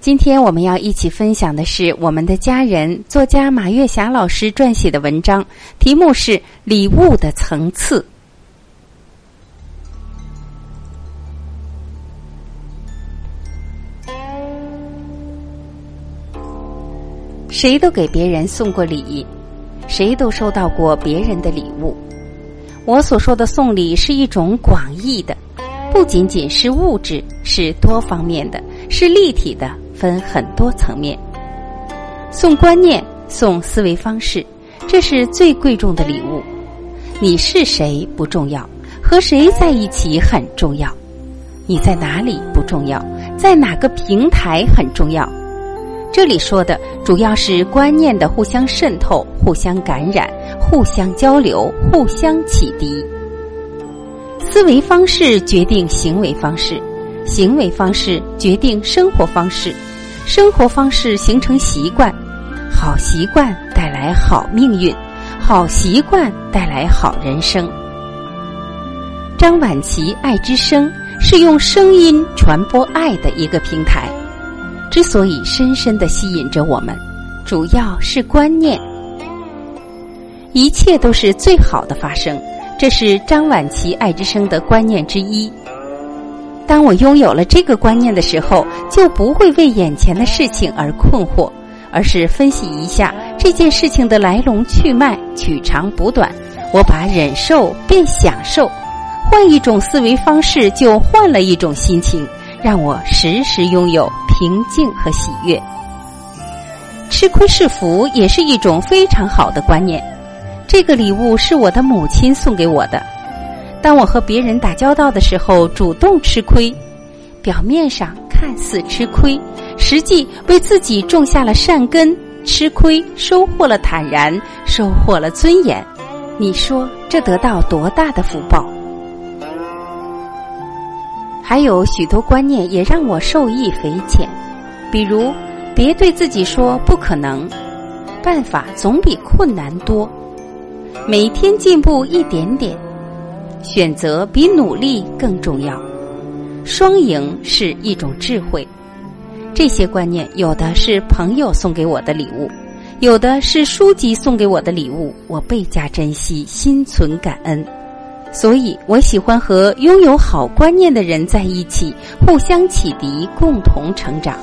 今天我们要一起分享的是我们的家人作家马月霞老师撰写的文章，题目是《礼物的层次》。谁都给别人送过礼，谁都收到过别人的礼物。我所说的送礼是一种广义的，不仅仅是物质，是多方面的，是立体的，分很多层面。送观念，送思维方式，这是最贵重的礼物。你是谁不重要，和谁在一起很重要。你在哪里不重要，在哪个平台很重要。这里说的主要是观念的互相渗透、互相感染、互相交流、互相启迪。思维方式决定行为方式，行为方式决定生活方式，生活方式形成习惯，好习惯带来好命运，好习惯带来好人生。张晚琪爱之声是用声音传播爱的一个平台。之所以深深的吸引着我们，主要是观念。一切都是最好的发生，这是张晚琪爱之声的观念之一。当我拥有了这个观念的时候，就不会为眼前的事情而困惑，而是分析一下这件事情的来龙去脉、取长补短。我把忍受变享受，换一种思维方式，就换了一种心情，让我时时拥有平静和喜悦。吃亏是福，也是一种非常好的观念。这个礼物是我的母亲送给我的。当我和别人打交道的时候，主动吃亏，表面上看似吃亏，实际为自己种下了善根。吃亏收获了坦然，收获了尊严。你说这得到多大的福报？还有许多观念也让我受益匪浅，比如别对自己说不可能，办法总比困难多。每天进步一点点，选择比努力更重要。双赢是一种智慧。这些观念有的是朋友送给我的礼物，有的是书籍送给我的礼物，我倍加珍惜，心存感恩。所以我喜欢和拥有好观念的人在一起，互相启迪，共同成长。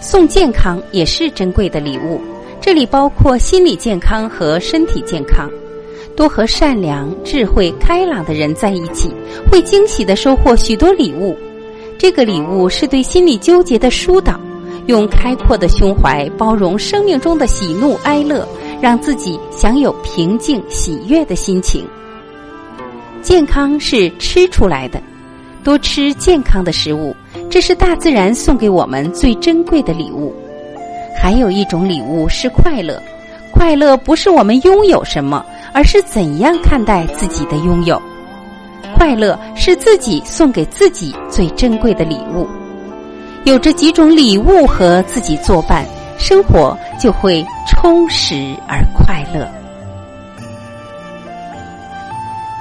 送健康也是珍贵的礼物。这里包括心理健康和身体健康。多和善良、智慧、开朗的人在一起，会惊喜的收获许多礼物。这个礼物是对心理纠结的疏导，用开阔的胸怀包容生命中的喜怒哀乐，让自己享有平静喜悦的心情。健康是吃出来的，多吃健康的食物，这是大自然送给我们最珍贵的礼物。还有一种礼物是快乐，快乐不是我们拥有什么，而是怎样看待自己的拥有。快乐是自己送给自己最珍贵的礼物。有这几种礼物和自己作伴，生活就会充实而快乐。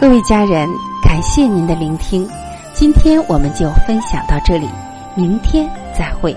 各位家人，感谢您的聆听，今天我们就分享到这里，明天再会。